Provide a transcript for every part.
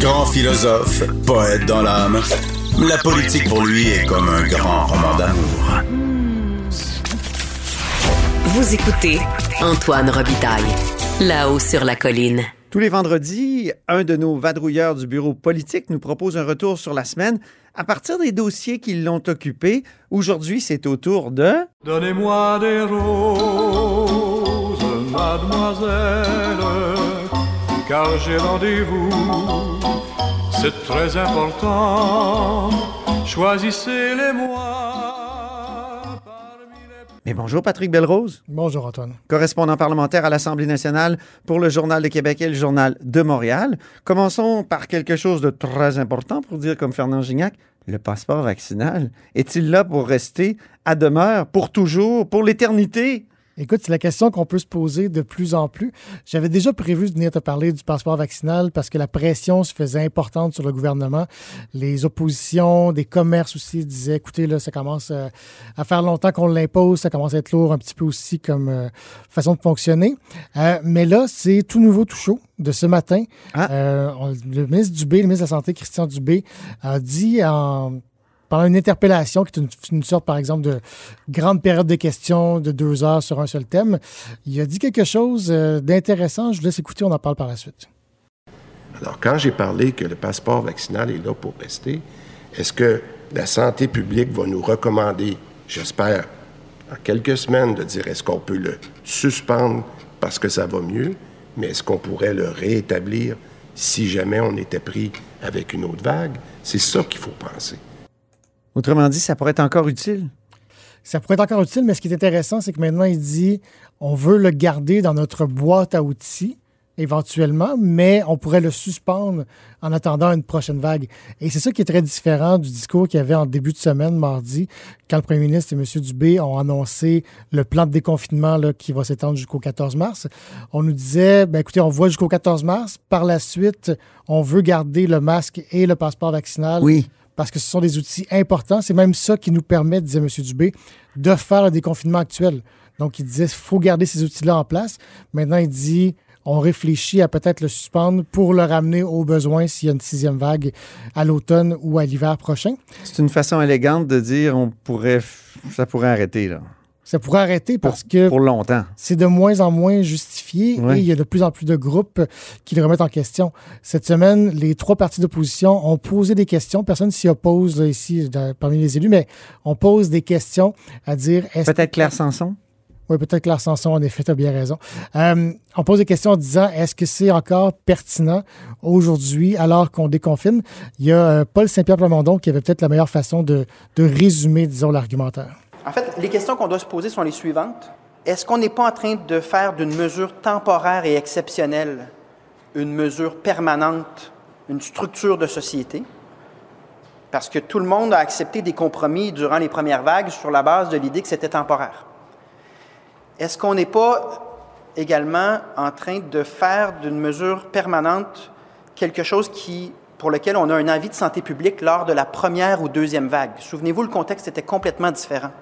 Grand philosophe, poète dans l'âme, la politique pour lui est comme un grand roman d'amour. Vous écoutez Antoine Robitaille, là-haut sur la colline. Tous les vendredis, un de nos vadrouilleurs du bureau politique nous propose un retour sur la semaine à partir des dossiers qui l'ont occupé. Aujourd'hui, c'est au tour de... Donnez-moi des roses, mademoiselle, car j'ai rendez-vous. C'est très important. Choisissez-les-moi. parmi les- Mais bonjour Patrick Belrose, Bonjour Antoine. correspondant parlementaire à l'Assemblée nationale pour le Journal de Québec et le Journal de Montréal. Commençons par quelque chose de très important pour dire comme Fernand Gignac, le passeport vaccinal est-il là pour rester à demeure, pour toujours, pour l'éternité? Écoute, c'est la question qu'on peut se poser de plus en plus. J'avais déjà prévu de venir te parler du passeport vaccinal parce que la pression se faisait importante sur le gouvernement. Les oppositions, des commerces aussi disaient, écoutez, là, ça commence euh, à faire longtemps qu'on l'impose, ça commence à être lourd un petit peu aussi comme euh, façon de fonctionner. Euh, mais là, c'est tout nouveau, tout chaud de ce matin. Ah. Euh, on- le ministre Dubé, le ministre de la Santé, Christian Dubé, a dit en pendant une interpellation, qui est une, sorte, par exemple, de grande période de questions de deux heures sur un seul thème, il a dit quelque chose euh, d'intéressant. Je vous laisse écouter, on en parle par la suite. Alors, quand j'ai parlé que le passeport vaccinal est là pour rester, est-ce que la santé publique va nous recommander, j'espère, en quelques semaines, de dire est-ce qu'on peut le suspendre parce que ça va mieux, mais est-ce qu'on pourrait le réétablir si jamais on était pris avec une autre vague? C'est ça qu'il faut penser. Autrement dit, ça pourrait être encore utile. Ça pourrait être encore utile, mais ce qui est intéressant, c'est que maintenant, il dit on veut le garder dans notre boîte à outils, éventuellement, mais on pourrait le suspendre en attendant une prochaine vague. Et c'est ça qui est très différent du discours qu'il y avait en début de semaine, mardi, quand le premier ministre et M. Dubé ont annoncé le plan de déconfinement là, qui va s'étendre jusqu'au 14 mars. On nous disait, ben, écoutez, on voit jusqu'au 14 mars. Par la suite, on veut garder le masque et le passeport vaccinal Oui. Parce que ce sont des outils importants. C'est même ça qui nous permet, disait M. Dubé, de faire le déconfinement actuel. Donc, il disait qu'il faut garder ces outils-là en place. Maintenant, il dit on réfléchit à peut-être le suspendre pour le ramener au besoin s'il y a une sixième vague à l'automne ou à l'hiver prochain. C'est une façon élégante de dire on pourrait, ça pourrait arrêter là, Ça pourrait arrêter pour, parce que pour longtemps. c'est de moins en moins justifié et il y a de plus en plus de groupes qui le remettent en question. Cette semaine, les trois partis d'opposition ont posé des questions. Personne s'y oppose là, ici dans- parmi les élus, mais on pose des questions à dire est-ce Peut-être Claire Sanson? Oui, peut-être Claire Sanson, en effet, tu as bien raison. Euh, on pose des questions en disant est-ce que c'est encore pertinent aujourd'hui, alors qu'on déconfine? Il y a euh, Paul Saint-Pierre Plamondon qui avait peut-être la meilleure façon de, de résumer, disons, l'argumentaire. En fait, les questions qu'on doit se poser sont les suivantes. Est-ce qu'on n'est pas en train de faire d'une mesure temporaire et exceptionnelle une mesure permanente, une structure de société? Parce que tout le monde a accepté des compromis durant les premières vagues sur la base de l'idée que c'était temporaire. Est-ce qu'on n'est pas également en train de faire d'une mesure permanente quelque chose qui, pour lequel on a un avis de santé publique lors de la première ou deuxième vague? Souvenez-vous, le contexte était complètement différent.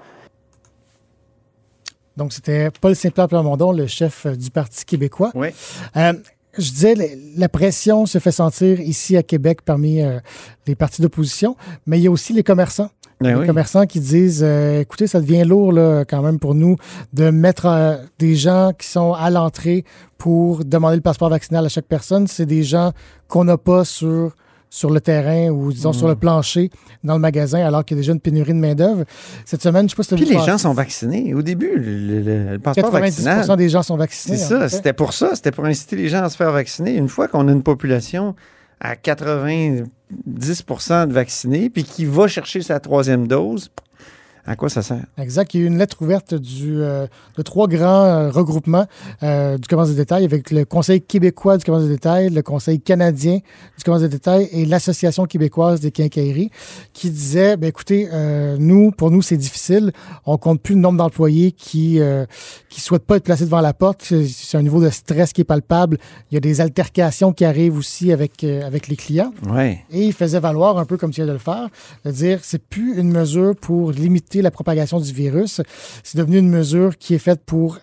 Donc, c'était Paul Saint-Pierre Plamondon, le chef euh, du Parti québécois. Oui. Euh, je disais, la- la pression se fait sentir ici à Québec parmi euh, les partis d'opposition, mais il y a aussi les commerçants. Ben les oui. commerçants qui disent euh, écoutez, ça devient lourd là, quand même pour nous de mettre euh, des gens qui sont à l'entrée pour demander le passeport vaccinal à chaque personne. C'est des gens qu'on n'a pas sur, sur le terrain ou disons sur le plancher dans le magasin alors qu'il y a déjà une pénurie de main-d'œuvre. Cette semaine, je sais pas si Puis les gens sont vaccinés. Au début, le, le- le passeport 90 vaccinal, des gens sont c'est vaccinés. en ça. C'était pour ça. C'était pour inciter les gens à se faire vacciner. Une fois qu'on a une population à 90% de vaccinés, puis qui va chercher sa troisième dose, à quoi ça sert? Exact. Il y a eu une lettre ouverte du, euh, de trois grands euh, regroupements euh, du commerce de détail avec le Conseil québécois du commerce de détail, le Conseil canadien du commerce de détail et l'Association québécoise des quincailleries qui disaient, ben, écoutez, euh, nous, pour nous, c'est difficile. On compte plus le nombre d'employés qui euh, qui souhaitent pas être placés devant la porte. C'est- un niveau de stress qui est palpable. Il y a des altercations qui arrivent aussi avec, euh, avec les clients. Oui. Et il faisait valoir, un peu comme tu viens de le faire, de dire c'est plus une mesure pour limiter la propagation du virus. C'est devenu une mesure qui est faite pour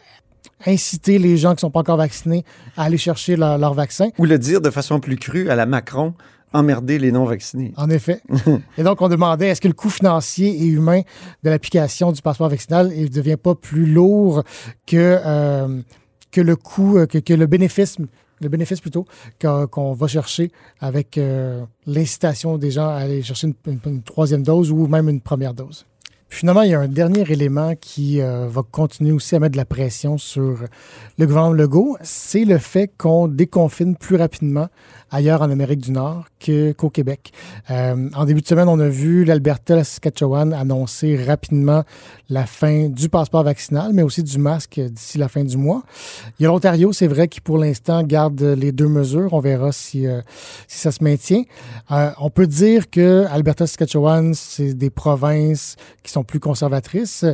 inciter les gens qui ne sont pas encore vaccinés à aller chercher leur, leur vaccin. Ou le dire de façon plus crue à la Macron, emmerder les non-vaccinés. En effet. et donc, on demandait est-ce que le coût financier et humain de l'application du passeport vaccinal ne devient pas plus lourd que, euh, que le coût, que, que le bénéfice le bénéfice plutôt qu'on qu'on va chercher avec euh, l'incitation des gens à aller chercher une, une- une troisième dose ou même une première dose? Finalement, il y a un dernier élément qui euh, va continuer aussi à mettre de la pression sur le gouvernement Legault, c'est le fait qu'on déconfine plus rapidement ailleurs en Amérique du Nord qu'au Québec. Euh, en début de semaine, on a vu l'Alberta, la Saskatchewan annoncer rapidement la fin du passeport vaccinal, mais aussi du masque d'ici la fin du mois. Il y a l'Ontario, c'est vrai, qui pour l'instant garde les deux mesures. On verra si, euh, si ça se maintient. Euh, on peut dire que Alberta, Saskatchewan, c'est des provinces qui sont plus conservatrices.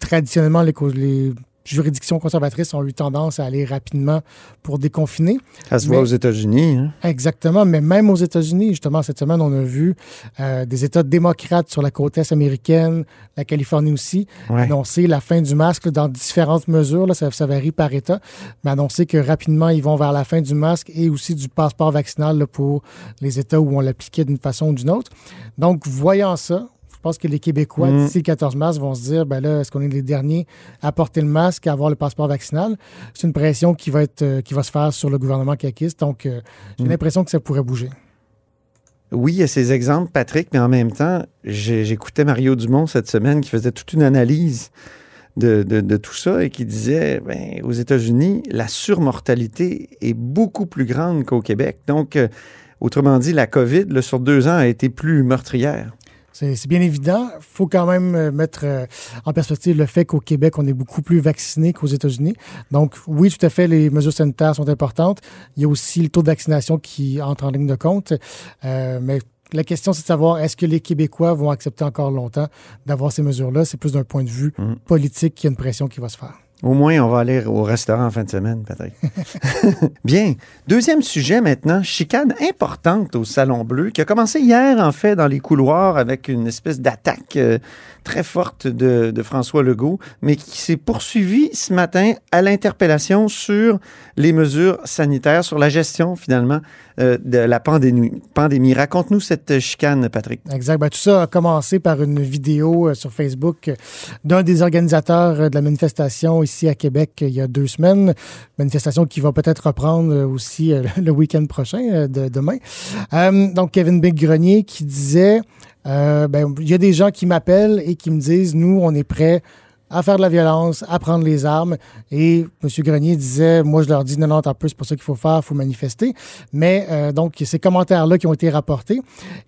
Traditionnellement, les, les juridictions conservatrices ont eu tendance à aller rapidement pour déconfiner. Ça se voit aux États-Unis. hein. Exactement, mais même aux États-Unis, justement, cette semaine, on a vu euh, des États démocrates sur la côte est américaine, la Californie aussi, Ouais. annoncer la fin du masque là, dans différentes mesures. Là, ça, ça varie par État, mais annoncer que rapidement, ils vont vers la fin du masque et aussi du passeport vaccinal là, pour les États où on l'appliquait d'une façon ou d'une autre. Donc, voyant ça, pense que les Québécois, Mm. d'ici le 14 mars, vont se dire, ben là, est-ce qu'on est les derniers à porter le masque, à avoir le passeport vaccinal? C'est une pression qui va, être, euh, qui va se faire sur le gouvernement caquiste. Donc, euh, j'ai Mm. l'impression que ça pourrait bouger. Oui, il y a ces exemples, Patrick, mais en même temps, j'écoutais Mario Dumont cette semaine qui faisait toute une analyse de, de- de tout ça et qui disait, ben, aux États-Unis, la surmortalité est beaucoup plus grande qu'au Québec. Donc, euh, autrement dit, la COVID, là, sur deux ans, a été plus meurtrière. C'est bien évident. Il faut quand même euh, mettre euh, en perspective le fait qu'au Québec, on est beaucoup plus vacciné qu'aux États-Unis. Donc, oui, tout à fait, les mesures sanitaires sont importantes. Il y a aussi le taux de vaccination qui entre en ligne de compte. Euh, mais la question, c'est de savoir est-ce que les Québécois vont accepter encore longtemps d'avoir ces mesures-là? C'est plus d'un point de vue Mhm. politique qu'il y a une pression qui va se faire. Au moins, on va aller au restaurant en fin de semaine, Patrick. Bien. Deuxième sujet maintenant, chicane importante au Salon Bleu, qui a commencé hier, en fait, dans les couloirs avec une espèce d'attaque euh, très forte de, de François Legault, mais qui s'est poursuivie ce matin à l'interpellation sur les mesures sanitaires, sur la gestion, finalement, euh, de la pandémie. pandémie. Raconte-nous cette chicane, Patrick. Exact. Ben, tout ça a commencé par une vidéo euh, sur Facebook d'un des organisateurs euh, de la manifestation ici à Québec il y a deux semaines. Manifestation qui va peut-être reprendre aussi le week-end prochain, de, demain. Donc, Kevin Big Grenier qui disait ben, il y a des gens qui m'appellent et qui me disent nous, on est prêts à faire de la violence, à prendre les armes. Et M. Grenier disait, moi, je leur dis, non, non, t'as peu, c'est pas ça qu'il faut faire, il faut manifester. Mais euh, donc, ces commentaires-là qui ont été rapportés.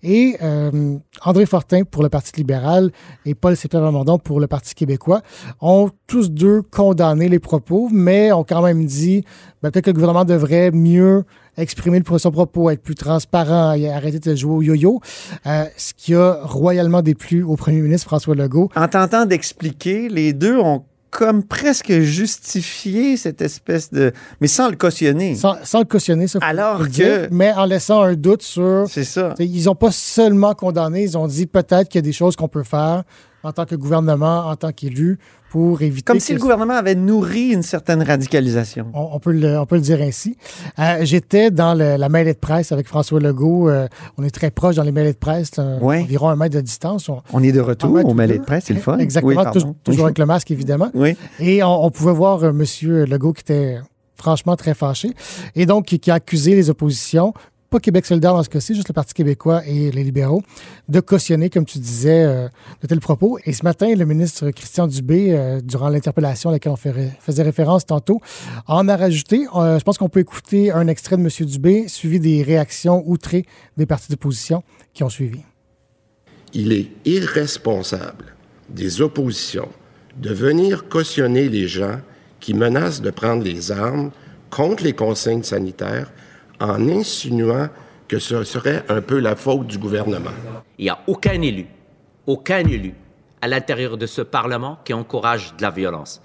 Et euh, André Fortin pour le Parti libéral et Paul Sépère-Lamondon pour le Parti québécois ont tous deux condamné les propos, mais ont quand même dit, ben, peut-être que le gouvernement devrait mieux exprimer le- son propos, être plus transparent et arrêter de jouer au yo-yo, euh, ce qui a royalement déplu au premier ministre François Legault. En tentant d'expliquer, les deux ont comme presque justifié cette espèce de... mais sans le cautionner. Sans, sans le cautionner, ça. Alors que- dire, mais en laissant un doute sur. C'est ça. Ils n'ont pas seulement condamné, ils ont dit peut-être qu'il y a des choses qu'on peut faire en tant que gouvernement, en tant qu'élu, pour éviter. Comme si le gouvernement avait nourri une certaine radicalisation. On, on peut le, on peut le dire ainsi. Euh, J'étais dans le- la mêlée de presse avec François Legault. Euh, on est très proche dans les mêlées de presse, Ouais. environ un mètre de distance. On, On est de retour mètre au ou mêlée deux. de presse, c'est le fun. Exactement, Oui, toujours avec le masque, évidemment. Oui. Et on, pouvait voir euh, M. Legault qui était franchement très fâché et donc qui, qui a accusé les oppositions, pas Québec solidaire dans ce cas-ci, juste le Parti québécois et les libéraux, de cautionner, comme tu disais, euh, de tels propos. Et ce matin, le ministre Christian Dubé, euh, durant l'interpellation à laquelle on faisait référence tantôt, en a rajouté. Euh, je pense qu'on peut écouter un extrait de M. Dubé, suivi des réactions outrées des partis d'opposition qui ont suivi. il est irresponsable des oppositions de venir cautionner les gens qui menacent de prendre les armes contre les consignes sanitaires en insinuant que ce serait un peu la faute du gouvernement. Il n'y a aucun élu, aucun élu à l'intérieur de ce Parlement qui encourage de la violence.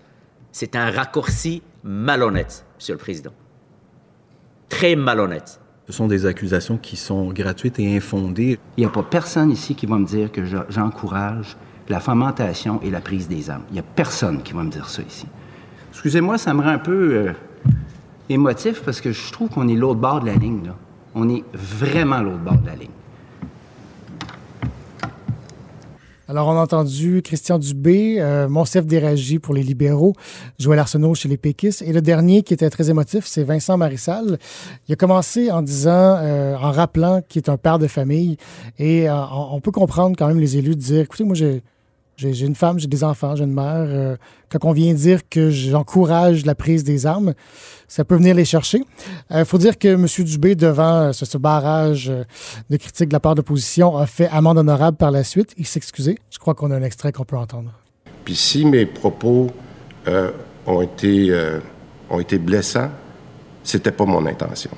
C'est un raccourci malhonnête, Monsieur le Président. Très malhonnête. Ce sont des accusations qui sont gratuites et infondées. Il n'y a pas personne ici qui va me dire que je- j'encourage la fomentation et la prise des armes. Il n'y a personne qui va me dire ça ici. Excusez-moi, ça me rend un peu euh, émotif parce que je trouve qu'on est l'autre bord de la ligne. On est vraiment l'autre bord de la ligne. Alors, on a entendu Christian Dubé, euh, Monsef Déragi pour les libéraux, Joël Arsenault chez les péquistes. Et le dernier qui était très émotif, c'est Vincent Marissal. Il a commencé en disant, euh, en rappelant qu'il est un père de famille. Et euh, on peut comprendre quand même les élus de dire, écoutez, moi, j'ai j'ai une femme, j'ai des enfants, j'ai une mère. Euh, quand on vient dire que j'encourage la prise des armes, ça peut venir les chercher. Il faut dire que M. Dubé, devant euh, ce, barrage euh, de critiques de la part de l'opposition, a fait amende honorable par la suite. Il excusé. Je crois qu'on a un extrait qu'on peut entendre. Puis si mes propos euh, ont, été, euh, ont été blessants, c'était pas mon intention.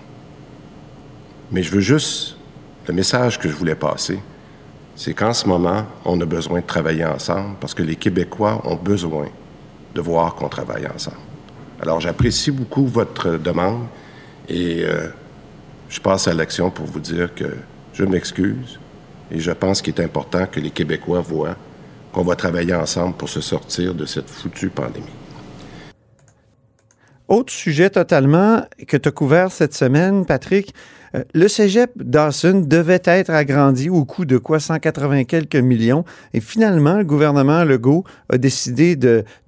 Mais je veux juste, le message que je voulais passer, c'est qu'en ce moment, on a besoin de travailler ensemble parce que les Québécois ont besoin de voir qu'on travaille ensemble. Alors j'apprécie beaucoup votre demande et euh, je passe à l'action pour vous dire que je m'excuse et je pense qu'il est important que les Québécois voient qu'on va travailler ensemble pour se sortir de cette foutue pandémie. Autre sujet totalement que tu as couvert cette semaine, Patrick. Euh, le cégep Dawson devait être agrandi au coût de quoi? 180 quelques millions. Et finalement, le gouvernement Legault a décidé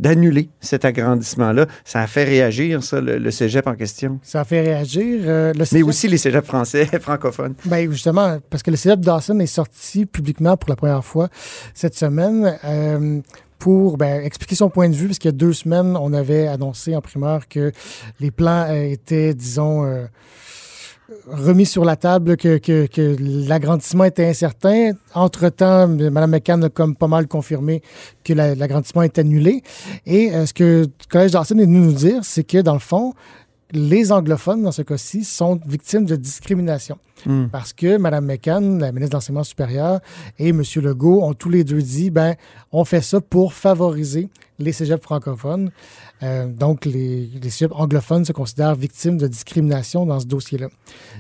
d'annuler cet agrandissement-là. Ça a fait réagir, ça, le, le cégep en question. Ça a fait réagir. euh, le Mais cégep- aussi les cégeps français, francophones. Ben justement, parce que le cégep Dawson est sorti publiquement pour la première fois cette semaine euh, pour ben, expliquer son point de vue, parce qu'il y a deux semaines, on avait annoncé en primeur que les plans étaient, disons, euh, remis sur la table, que, que, l'agrandissement était incertain. Entre-temps, Mme McCann a comme pas mal confirmé que la- l'agrandissement est annulé. Et euh, ce que le Collège Dawson est venu nous dire, c'est que, dans le fond, les anglophones, dans ce cas-ci, sont victimes de discrimination. Hmm. Parce que Mme McCann, la ministre de l'Enseignement supérieur, et M. Legault ont tous les deux dit, ben, on fait ça pour favoriser les cégeps francophones. Euh, donc, les, les cégeps anglophones se considèrent victimes de discrimination dans ce dossier-là.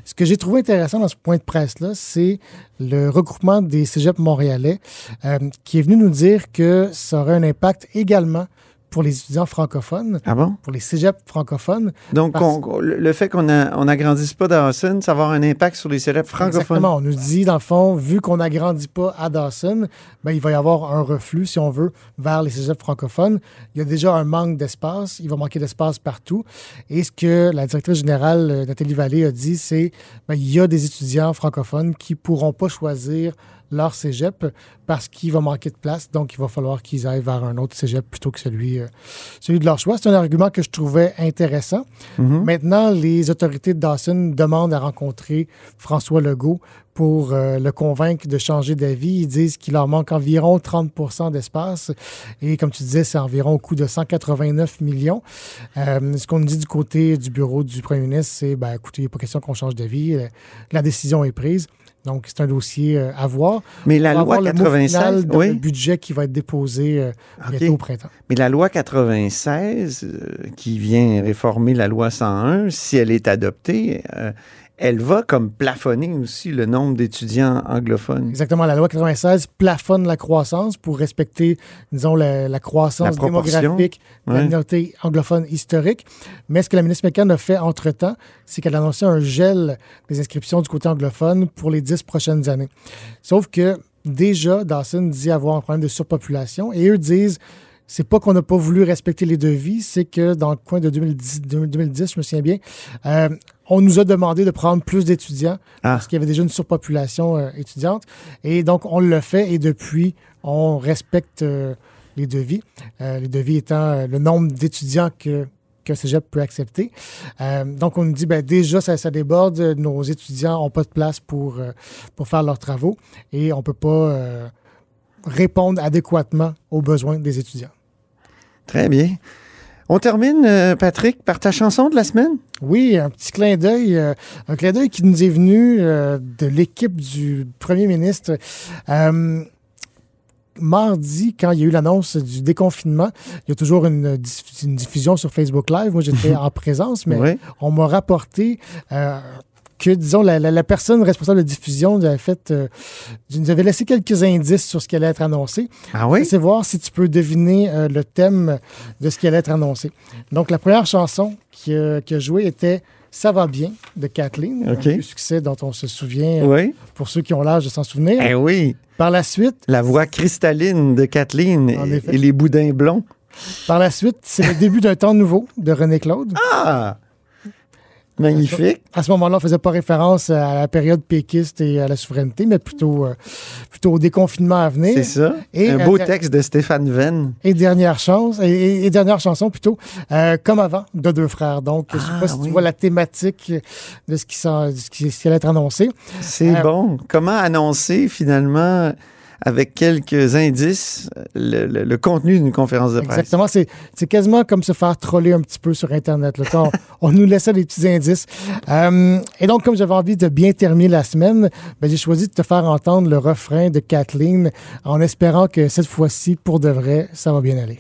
Ce que j'ai trouvé intéressant dans ce point de presse-là, c'est le regroupement des cégeps montréalais euh, qui est venu nous dire que ça aurait un impact également pour les étudiants francophones, Ah bon? pour les cégeps francophones. Donc, Parce- on- le fait qu'on a- on n'agrandisse pas Dawson, ça va avoir un impact sur les cégeps francophones. Exactement. On nous dit, dans le fond, vu qu'on n'agrandit pas à Dawson, ben, il va y avoir un reflux, si on veut, vers les cégeps francophones. Il y a déjà un manque d'espace. Il va manquer d'espace partout. Et ce que la directrice générale, euh, Nathalie Vallée, a dit, c'est ben, il y a des étudiants francophones qui ne pourront pas choisir leur cégep parce qu'il va manquer de place. Donc, il va falloir qu'ils aillent vers un autre cégep plutôt que celui, euh, celui de leur choix. C'est un argument que je trouvais intéressant. Maintenant, les autorités de Dawson demandent à rencontrer François Legault pour euh, le convaincre de changer d'avis. Ils disent qu'il leur manque environ 30% d'espace. Et comme tu disais, c'est environ au coût de 189 millions. Euh, ce qu'on nous dit du côté du bureau du premier ministre, c'est, ben, écoutez, il n'est pas question qu'on change d'avis. Euh, La décision est prise. Donc, c'est un dossier à voir. Mais la On va loi avoir le mot 96, final dans oui. le budget qui va être déposé euh, bientôt au printemps. Mais la loi 96, euh, qui vient réformer la loi 101, si elle est adoptée, elle va comme plafonner aussi le nombre d'étudiants anglophones. Exactement. La loi 96 plafonne la croissance pour respecter, disons, la, la croissance La démographique de la minorité anglophone historique. Mais ce que la ministre McCann a fait entre-temps, c'est qu'elle a annoncé un gel des inscriptions du côté anglophone pour les dix prochaines années. Sauf que déjà, Dawson dit avoir un problème de surpopulation et eux disent c'est pas qu'on n'a pas voulu respecter les devis, c'est que dans le coin de 2010, 2010 je me souviens bien, euh, on nous a demandé de prendre plus d'étudiants Ah. parce qu'il y avait déjà une surpopulation euh, étudiante. Et donc, on le fait et depuis, on respecte euh, les devis. Les devis étant le nombre d'étudiants que qu'un cégep peut accepter. Euh, donc, on nous dit, ben, déjà, ça, ça déborde. Nos étudiants n'ont pas de place pour, euh, pour faire leurs travaux et on ne peut pas euh, répondre adéquatement aux besoins des étudiants. Très bien. On termine, euh, Patrick, par ta chanson de la semaine? Oui, un petit clin d'œil, euh, un clin d'œil qui nous est venu euh, de l'équipe du premier ministre. Euh, mardi, quand il y a eu l'annonce du déconfinement, il y a toujours une, diff- une diffusion sur Facebook Live. Moi, j'étais en présence, mais Oui. on m'a rapporté euh, que, disons, la, la- la personne responsable de diffusion nous avait, fait, euh, nous avait laissé quelques indices sur ce qui allait être annoncé. Ah oui? C'est voir si tu peux deviner euh, le thème de ce qui allait être annoncé. Donc, la première chanson qui, a- qui a joué était Ça va bien de Kathleen, OK. un succès dont on se souvient, euh, Oui. pour ceux qui ont l'âge de s'en souvenir. Eh oui. Par la suite, La voix cristalline de Kathleen En et, et les boudins blonds. par la suite, c'est le début d'un temps nouveau de René Claude. Ah! Magnifique. À ce moment-là, on ne faisait pas référence à la période péquiste et à la souveraineté, mais plutôt, euh, plutôt au déconfinement à venir. C'est ça. Et, Un euh, beau texte de Stéphane Venn. Et dernière chance, et, dernière chanson plutôt, euh, comme avant, de deux frères. Donc, je ne sais Ah, pas si oui. tu vois la thématique de ce qui, de ce qui, ce qui allait être annoncé. C'est bon. Comment annoncer finalement, avec quelques indices, le, contenu d'une conférence de presse? Exactement, c'est quasiment comme se faire troller un petit peu sur Internet. là. on, on nous laissait des petits indices. Euh, et donc, comme j'avais envie de bien terminer la semaine, ben, j'ai choisi de te faire entendre le refrain de Kathleen en espérant que cette fois-ci, pour de vrai, ça va bien aller.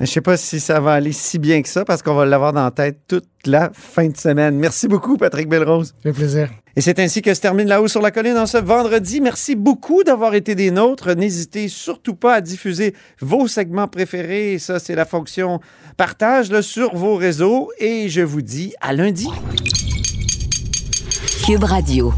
Je sais pas si ça va aller si bien que ça parce qu'on va l'avoir dans la tête toute la fin de semaine. Merci beaucoup, Patrick Belrose. Ça fait plaisir. Et c'est ainsi que se termine La Haut sur la Colline en ce vendredi. Merci beaucoup d'avoir été des nôtres. N'hésitez surtout pas à diffuser vos segments préférés. Ça, c'est la fonction partage là, sur vos réseaux. Et je vous dis à lundi. Cube Radio.